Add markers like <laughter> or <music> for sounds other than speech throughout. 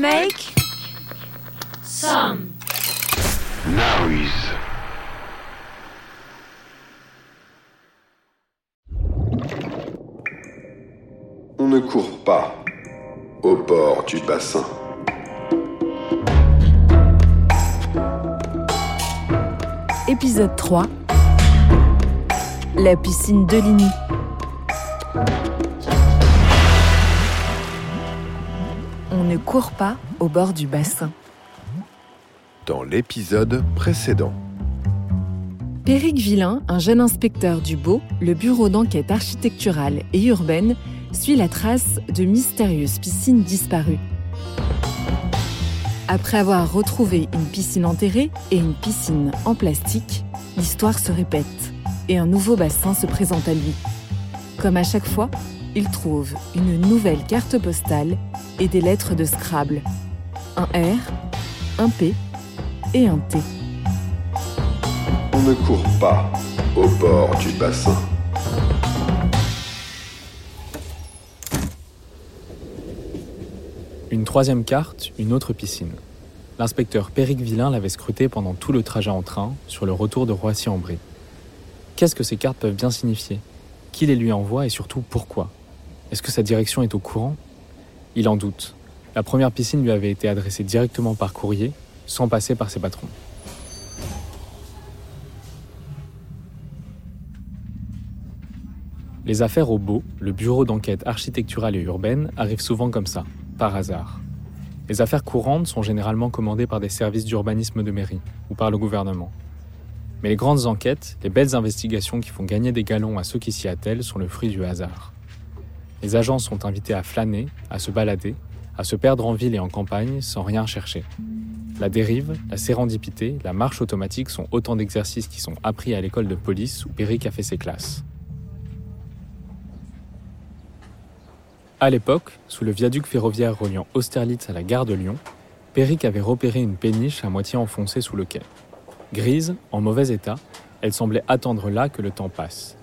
Make some noise. On ne court pas au bord du bassin. Épisode 3 La piscine de Ligny. On ne court pas au bord du bassin. Dans l'épisode précédent. Péric Villain, un jeune inspecteur du Beau, le bureau d'enquête architecturale et urbaine, suit la trace de mystérieuses piscines disparues. Après avoir retrouvé une piscine enterrée et une piscine en plastique, l'histoire se répète et un nouveau bassin se présente à lui. Comme à chaque fois, il trouve une nouvelle carte postale et des lettres de Scrabble. Un R, un P et un T. On ne court pas au bord du bassin. Une troisième carte, une autre piscine. L'inspecteur Péric Villain l'avait scrutée pendant tout le trajet en train sur le retour de Roissy-en-Brie. Qu'est-ce que ces cartes peuvent bien signifier? Qui les lui envoie et surtout pourquoi? Est-ce que sa direction est au courant? Il en doute. La première piscine lui avait été adressée directement par courrier, sans passer par ses patrons. Les affaires au Beau, le bureau d'enquête architecturale et urbaine, arrivent souvent comme ça, par hasard. Les affaires courantes sont généralement commandées par des services d'urbanisme de mairie ou par le gouvernement. Mais les grandes enquêtes, les belles investigations qui font gagner des galons à ceux qui s'y attellent sont le fruit du hasard. Les agents sont invités à flâner, à se balader, à se perdre en ville et en campagne sans rien chercher. La dérive, la sérendipité, la marche automatique sont autant d'exercices qui sont appris à l'école de police où Péric a fait ses classes. À l'époque, sous le viaduc ferroviaire reliant Austerlitz à la gare de Lyon, Péric avait repéré une péniche à moitié enfoncée sous le quai. Grise, en mauvais état, elle semblait attendre là que le temps passe.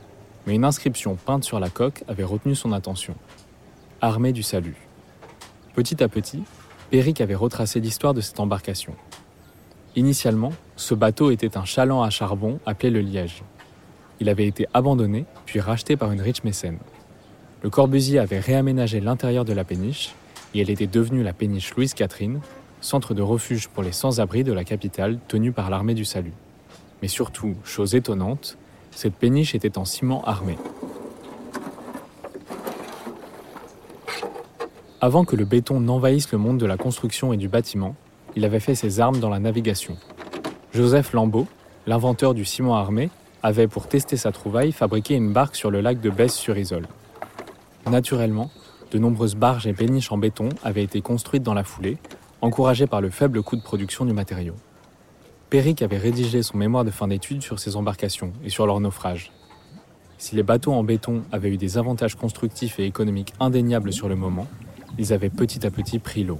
Mais une inscription peinte sur la coque avait retenu son attention. Armée du salut. Petit à petit, Péric avait retracé l'histoire de cette embarcation. Initialement, ce bateau était un chaland à charbon appelé le Liège. Il avait été abandonné, puis racheté par une riche mécène. Le Corbusier avait réaménagé l'intérieur de la péniche et elle était devenue la péniche Louise-Catherine, centre de refuge pour les sans-abri de la capitale tenue par l'armée du salut. Mais surtout, chose étonnante, cette péniche était en ciment armé. Avant que le béton n'envahisse le monde de la construction et du bâtiment, il avait fait ses armes dans la navigation. Joseph Lambeau, l'inventeur du ciment armé, avait pour tester sa trouvaille fabriqué une barque sur le lac de Besse-sur-Isole. Naturellement, de nombreuses barges et péniches en béton avaient été construites dans la foulée, encouragées par le faible coût de production du matériau. Péric avait rédigé son mémoire de fin d'études sur ces embarcations et sur leur naufrage. Si les bateaux en béton avaient eu des avantages constructifs et économiques indéniables sur le moment, ils avaient petit à petit pris l'eau.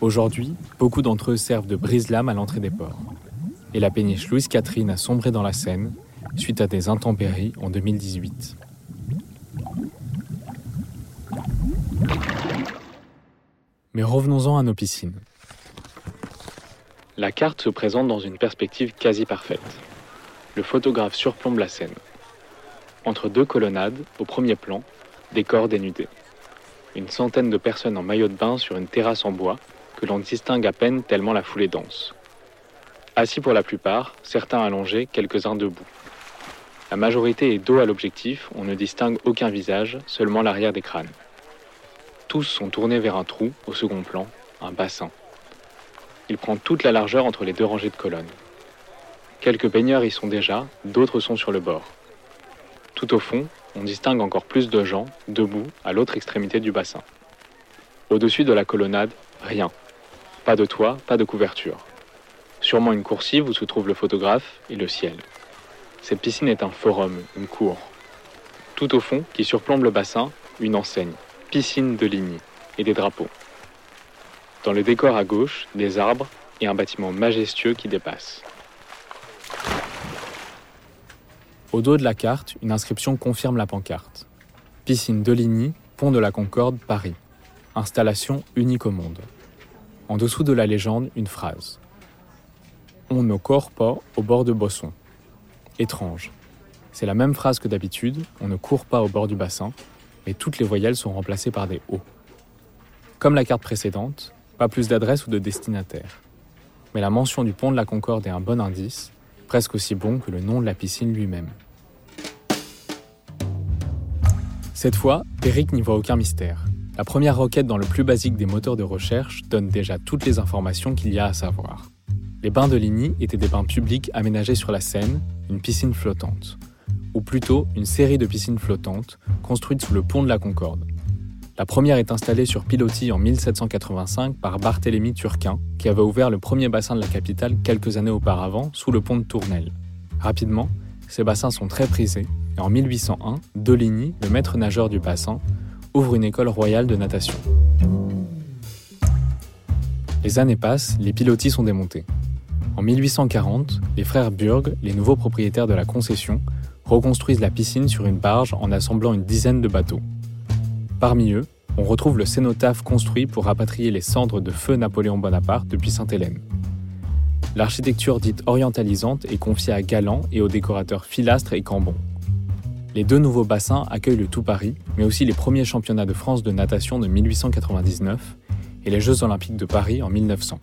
Aujourd'hui, beaucoup d'entre eux servent de brise-lames à l'entrée des ports. Et la péniche Louise-Catherine a sombré dans la Seine suite à des intempéries en 2018. Mais revenons-en à nos piscines. La carte se présente dans une perspective quasi parfaite. Le photographe surplombe la scène. Entre deux colonnades, au premier plan, des corps dénudés. Une centaine de personnes en maillot de bain sur une terrasse en bois que l'on distingue à peine tellement la foule est dense. Assis pour la plupart, certains allongés, quelques-uns debout. La majorité est dos à l'objectif, on ne distingue aucun visage, seulement l'arrière des crânes. Tous sont tournés vers un trou, au second plan, un bassin. Il prend toute la largeur entre les deux rangées de colonnes. Quelques baigneurs y sont déjà, d'autres sont sur le bord. Tout au fond, on distingue encore plus de gens, debout, à l'autre extrémité du bassin. Au-dessus de la colonnade, rien. Pas de toit, pas de couverture. Sûrement une coursive où se trouve le photographe et le ciel. Cette piscine est un forum, une cour. Tout au fond, qui surplombe le bassin, une enseigne, piscine de Ligny, et des drapeaux. Dans le décor à gauche, des arbres et un bâtiment majestueux qui dépasse. Au dos de la carte, une inscription confirme la pancarte. Piscine de Ligny, pont de la Concorde, Paris. Installation unique au monde. En dessous de la légende, une phrase. On ne court pas au bord de Bosson. Étrange. C'est la même phrase que d'habitude, on ne court pas au bord du bassin, mais toutes les voyelles sont remplacées par des O. Comme la carte précédente, plus d'adresse ou de destinataire. Mais la mention du pont de la Concorde est un bon indice, presque aussi bon que le nom de la piscine lui-même. Cette fois, Eric n'y voit aucun mystère. La première requête dans le plus basique des moteurs de recherche donne déjà toutes les informations qu'il y a à savoir. Les bains de Ligny étaient des bains publics aménagés sur la Seine, une piscine flottante. Ou plutôt une série de piscines flottantes construites sous le pont de la Concorde. La première est installée sur pilotis en 1785 par Barthélemy Turquin, qui avait ouvert le premier bassin de la capitale quelques années auparavant sous le pont de Tournelle. Rapidement, ces bassins sont très prisés et en 1801, Deligny, le maître nageur du bassin, ouvre une école royale de natation. Les années passent, les pilotis sont démontés. En 1840, les frères Burg, les nouveaux propriétaires de la concession, reconstruisent la piscine sur une barge en assemblant une dizaine de bateaux. Parmi eux, on retrouve le cénotaphe construit pour rapatrier les cendres de feu Napoléon Bonaparte depuis Sainte-Hélène. L'architecture dite orientalisante est confiée à Galland et aux décorateurs Filastre et Cambon. Les deux nouveaux bassins accueillent le Tout Paris, mais aussi les premiers championnats de France de natation de 1899 et les Jeux olympiques de Paris en 1900.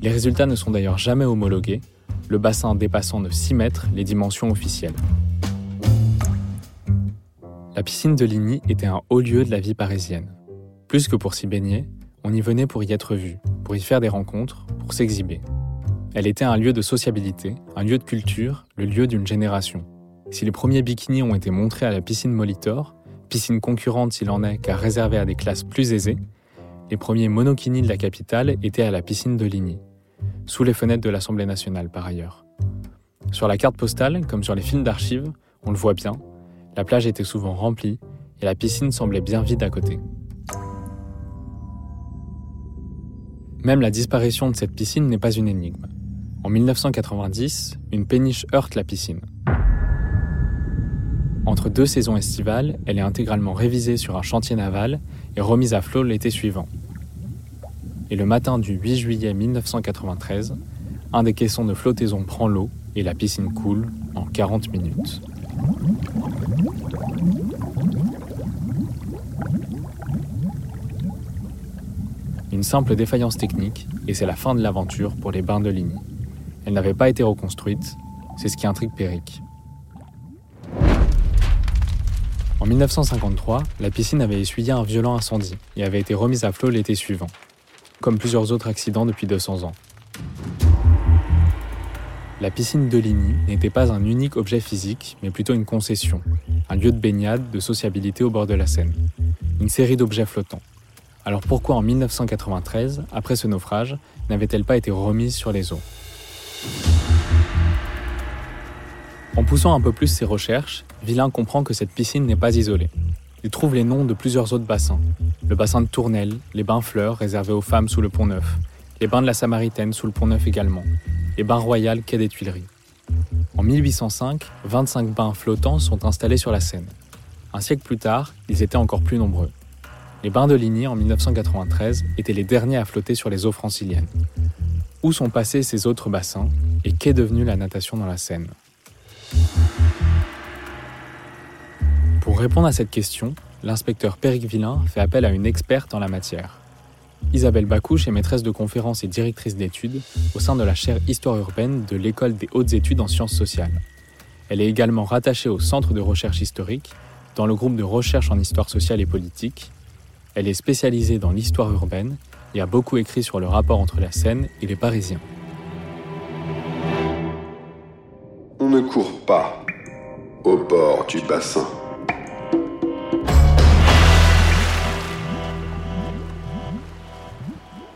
Les résultats ne sont d'ailleurs jamais homologués, le bassin dépassant de 6 mètres les dimensions officielles. La piscine de Ligny était un haut lieu de la vie parisienne. Plus que pour s'y baigner, on y venait pour y être vu, pour y faire des rencontres, pour s'exhiber. Elle était un lieu de sociabilité, un lieu de culture, le lieu d'une génération. Si les premiers bikinis ont été montrés à la piscine Molitor, piscine concurrente s'il en est car réservée à des classes plus aisées, les premiers monokinis de la capitale étaient à la piscine de Ligny, sous les fenêtres de l'Assemblée nationale par ailleurs. Sur la carte postale, comme sur les films d'archives, on le voit bien, la plage était souvent remplie et la piscine semblait bien vide à côté. Même la disparition de cette piscine n'est pas une énigme. En 1990, une péniche heurte la piscine. Entre deux saisons estivales, elle est intégralement révisée sur un chantier naval et remise à flot l'été suivant. Et le matin du 8 juillet 1993, un des caissons de flottaison prend l'eau et la piscine coule en 40 minutes. Simple défaillance technique et c'est la fin de l'aventure pour les bains de Ligny. Elle n'avait pas été reconstruite, c'est ce qui intrigue Péric. En 1953, la piscine avait essuyé un violent incendie et avait été remise à flot l'été suivant, comme plusieurs autres accidents depuis 200 ans. La piscine de Ligny n'était pas un unique objet physique, mais plutôt une concession, un lieu de baignade, de sociabilité au bord de la Seine, une série d'objets flottants. Alors pourquoi en 1993, après ce naufrage, n'avait-elle pas été remise sur les eaux? En poussant un peu plus ses recherches, Villain comprend que cette piscine n'est pas isolée. Il trouve les noms de plusieurs autres bassins. Le bassin de Tournelle, les bains fleurs réservés aux femmes sous le pont Neuf, les bains de la Samaritaine sous le pont Neuf également, les bains royales quai des Tuileries. En 1805, 25 bains flottants sont installés sur la Seine. Un siècle plus tard, ils étaient encore plus nombreux. Les bains de Ligny en 1993 étaient les derniers à flotter sur les eaux franciliennes. Où sont passés ces autres bassins et qu'est devenue la natation dans la Seine? Pour répondre à cette question, l'inspecteur Péric Villain fait appel à une experte en la matière. Isabelle Bacouche est maîtresse de conférences et directrice d'études au sein de la chaire Histoire urbaine de l'École des hautes études en sciences sociales. Elle est également rattachée au Centre de recherche historique, dans le groupe de recherche en histoire sociale et politique. Elle est spécialisée dans l'histoire urbaine et a beaucoup écrit sur le rapport entre la Seine et les Parisiens. On ne court pas au bord du bassin.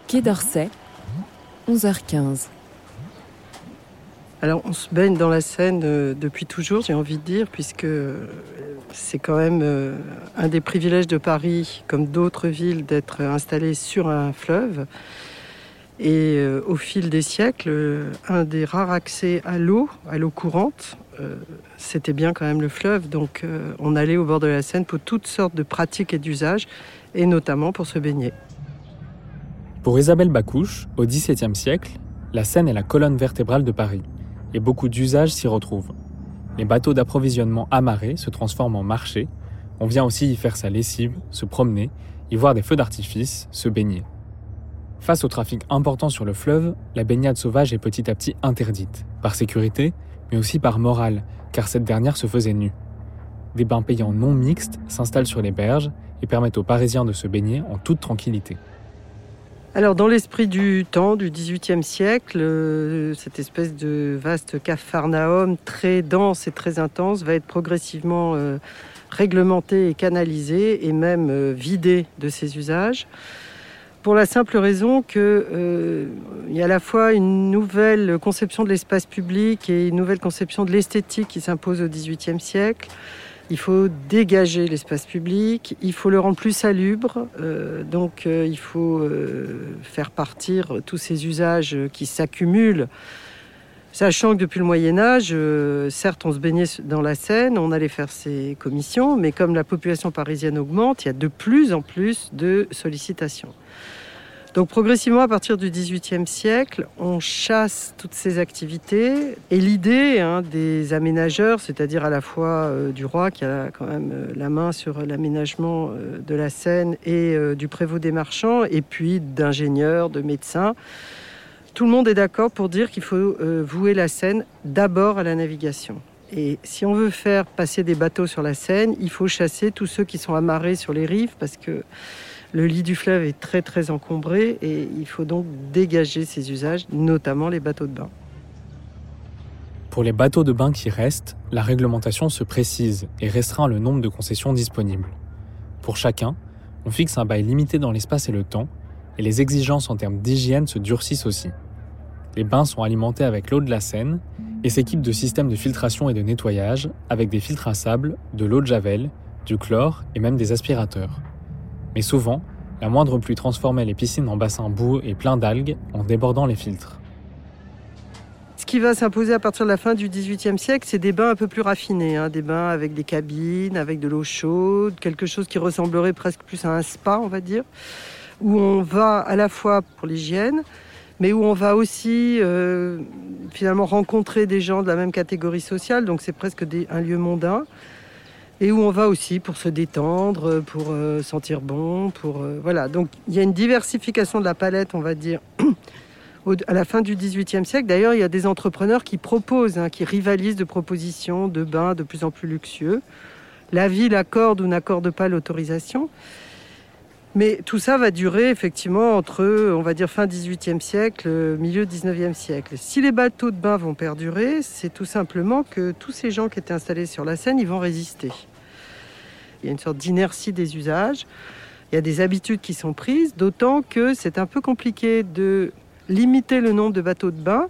Quai d'Orsay, 11h15. Alors on se baigne dans la Seine euh, depuis toujours, j'ai envie de dire, puisque c'est quand même euh, un des privilèges de Paris, comme d'autres villes, d'être installé sur un fleuve. Et euh, au fil des siècles, euh, un des rares accès à l'eau, à l'eau courante, c'était bien quand même le fleuve. Donc on allait au bord de la Seine pour toutes sortes de pratiques et d'usages, et notamment pour se baigner. Pour Isabelle Bacouche, au XVIIe siècle, la Seine est la colonne vertébrale de Paris, et beaucoup d'usages s'y retrouvent. Les bateaux d'approvisionnement amarrés se transforment en marché, on vient aussi y faire sa lessive, se promener, y voir des feux d'artifice, se baigner. Face au trafic important sur le fleuve, la baignade sauvage est petit à petit interdite, par sécurité, mais aussi par morale, car cette dernière se faisait nue. Des bains payants non mixtes s'installent sur les berges et permettent aux Parisiens de se baigner en toute tranquillité. Alors, dans l'esprit du temps, du XVIIIe siècle, euh, cette espèce de vaste capharnaüm très dense et très intense va être progressivement euh, réglementé et canalisé et même euh, vidé de ses usages pour la simple raison qu'il euh, y a à la fois une nouvelle conception de l'espace public et une nouvelle conception de l'esthétique qui s'impose au XVIIIe siècle. Il faut dégager l'espace public, il faut le rendre plus salubre, euh, donc euh, il faut faire partir tous ces usages qui s'accumulent. Sachant que depuis le Moyen Âge, certes, on se baignait dans la Seine, on allait faire ses commissions, mais comme la population parisienne augmente, il y a de plus en plus de sollicitations. Donc progressivement, à partir du XVIIIe siècle, on chasse toutes ces activités. Et l'idée hein, des aménageurs, c'est-à-dire à la fois euh, du roi qui a quand même euh, la main sur l'aménagement euh, de la Seine et du prévôt des marchands, et puis d'ingénieurs, de médecins, tout le monde est d'accord pour dire qu'il faut vouer la Seine d'abord à la navigation. Et si on veut faire passer des bateaux sur la Seine, il faut chasser tous ceux qui sont amarrés sur les rives parce que le lit du fleuve est très très encombré et il faut donc dégager ces usages, notamment les bateaux de bain. Pour les bateaux de bain qui restent, la réglementation se précise et restreint le nombre de concessions disponibles. Pour chacun, on fixe un bail limité dans l'espace et le temps, et les exigences en termes d'hygiène se durcissent aussi. Les bains sont alimentés avec l'eau de la Seine et s'équipent de systèmes de filtration et de nettoyage avec des filtres à sable, de l'eau de javel, du chlore et même des aspirateurs. Mais souvent, la moindre pluie transformait les piscines en bassins boueux et pleins d'algues en débordant les filtres. Ce qui va s'imposer à partir de la fin du XVIIIe siècle, c'est des bains un peu plus raffinés, hein, des bains avec des cabines, avec de l'eau chaude, quelque chose qui ressemblerait presque plus à un spa, on va dire, où on va à la fois pour l'hygiène, mais où on va aussi euh, finalement rencontrer des gens de la même catégorie sociale, donc c'est presque un lieu mondain et où on va aussi pour se détendre, pour euh, sentir bon, pour euh, voilà. Donc il y a une diversification de la palette, on va dire. <clears throat> à la fin du XVIIIe siècle, d'ailleurs, il y a des entrepreneurs qui proposent, hein, qui rivalisent de propositions de bains de plus en plus luxueux. La ville accorde ou n'accorde pas l'autorisation. Mais tout ça va durer effectivement entre, on va dire, fin XVIIIe siècle, milieu XIXe siècle. Si les bateaux de bain vont perdurer, c'est tout simplement que tous ces gens qui étaient installés sur la Seine, ils vont résister. Il y a une sorte d'inertie des usages. Il y a des habitudes qui sont prises, d'autant que c'est un peu compliqué de limiter le nombre de bateaux de bain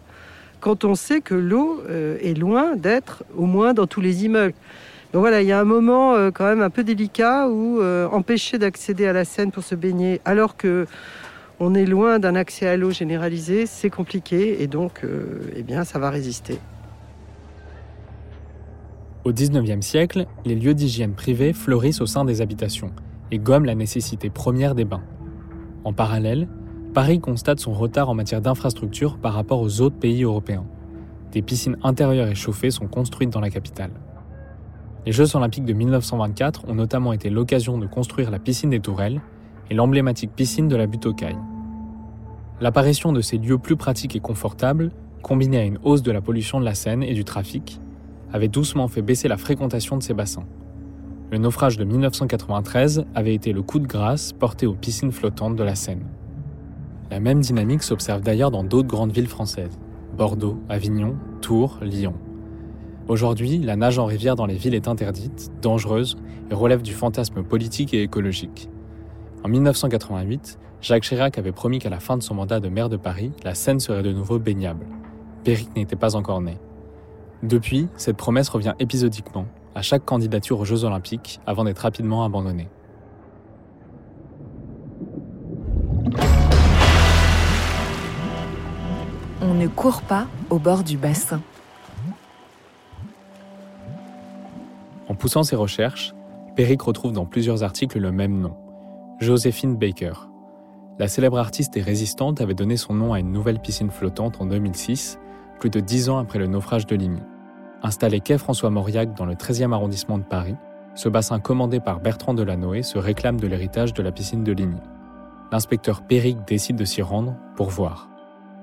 quand on sait que l'eau euh, est loin d'être au moins dans tous les immeubles. Donc voilà, il y a un moment euh, quand même un peu délicat où euh, empêcher d'accéder à la Seine pour se baigner alors que on est loin d'un accès à l'eau généralisé, c'est compliqué et donc euh, eh bien ça va résister. Au XIXe siècle, les lieux d'hygiène privés fleurissent au sein des habitations et gomment la nécessité première des bains. En parallèle, Paris constate son retard en matière d'infrastructure par rapport aux autres pays européens. Des piscines intérieures et chauffées sont construites dans la capitale. Les Jeux olympiques de 1924 ont notamment été l'occasion de construire la piscine des Tourelles et l'emblématique piscine de la butte aux Cailles. L'apparition de ces lieux plus pratiques et confortables, combinée à une hausse de la pollution de la Seine et du trafic, avait doucement fait baisser la fréquentation de ces bassins. Le naufrage de 1993 avait été le coup de grâce porté aux piscines flottantes de la Seine. La même dynamique s'observe d'ailleurs dans d'autres grandes villes françaises Bordeaux, Avignon, Tours, Lyon. Aujourd'hui, la nage en rivière dans les villes est interdite, dangereuse et relève du fantasme politique et écologique. En 1988, Jacques Chirac avait promis qu'à la fin de son mandat de maire de Paris, la Seine serait de nouveau baignable. Péric n'était pas encore né. Depuis, cette promesse revient épisodiquement, à chaque candidature aux Jeux Olympiques, avant d'être rapidement abandonnée. On ne court pas au bord du bassin. Poussant ses recherches, Peric retrouve dans plusieurs articles le même nom, Joséphine Baker. la célèbre artiste et résistante avait donné son nom à une nouvelle piscine flottante en 2006, plus de dix ans après le naufrage de Ligny. Installé quai François Mauriac dans le 13e arrondissement de Paris, ce bassin commandé par Bertrand Delanoë se réclame de l'héritage de la piscine de Ligny. L'inspecteur Péric décide de s'y rendre pour voir.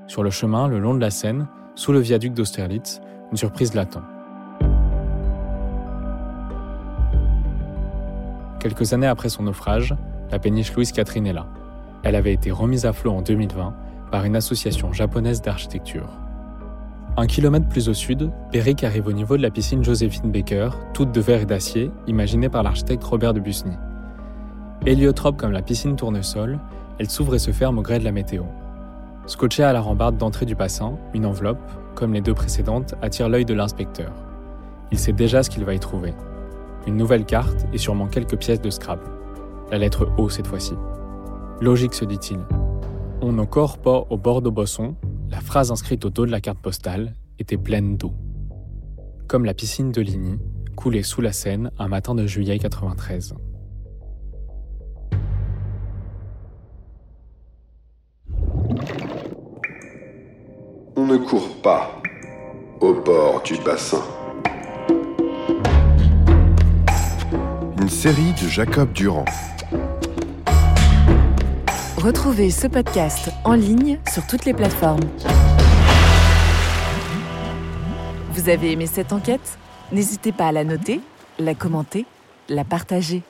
Sur le chemin, le long de la Seine, sous le viaduc d'Austerlitz, une surprise l'attend. Quelques années après son naufrage, la péniche Louise Catherine est là. Elle avait été remise à flot en 2020 par une association japonaise d'architecture. Un kilomètre plus au sud, Péric arrive au niveau de la piscine Joséphine Baker, toute de verre et d'acier, imaginée par l'architecte Robert de Busny. Héliotrope comme la piscine tournesol, elle s'ouvre et se ferme au gré de la météo. Scotchée à la rambarde d'entrée du bassin, une enveloppe, comme les deux précédentes, attire l'œil de l'inspecteur. Il sait déjà ce qu'il va y trouver. Une nouvelle carte et sûrement quelques pièces de Scrabble. La lettre O cette fois-ci. Logique, se dit-il. On corps pas au bord de Bosson, la phrase inscrite au dos de la carte postale était pleine d'eau. Comme la piscine de Ligny, coulée sous la Seine un matin de juillet 93. On ne court pas au bord du bassin. Une série de Jacob Durand. Retrouvez ce podcast en ligne sur toutes les plateformes. Vous avez aimé cette enquête? N'hésitez pas à la noter, la commenter, la partager.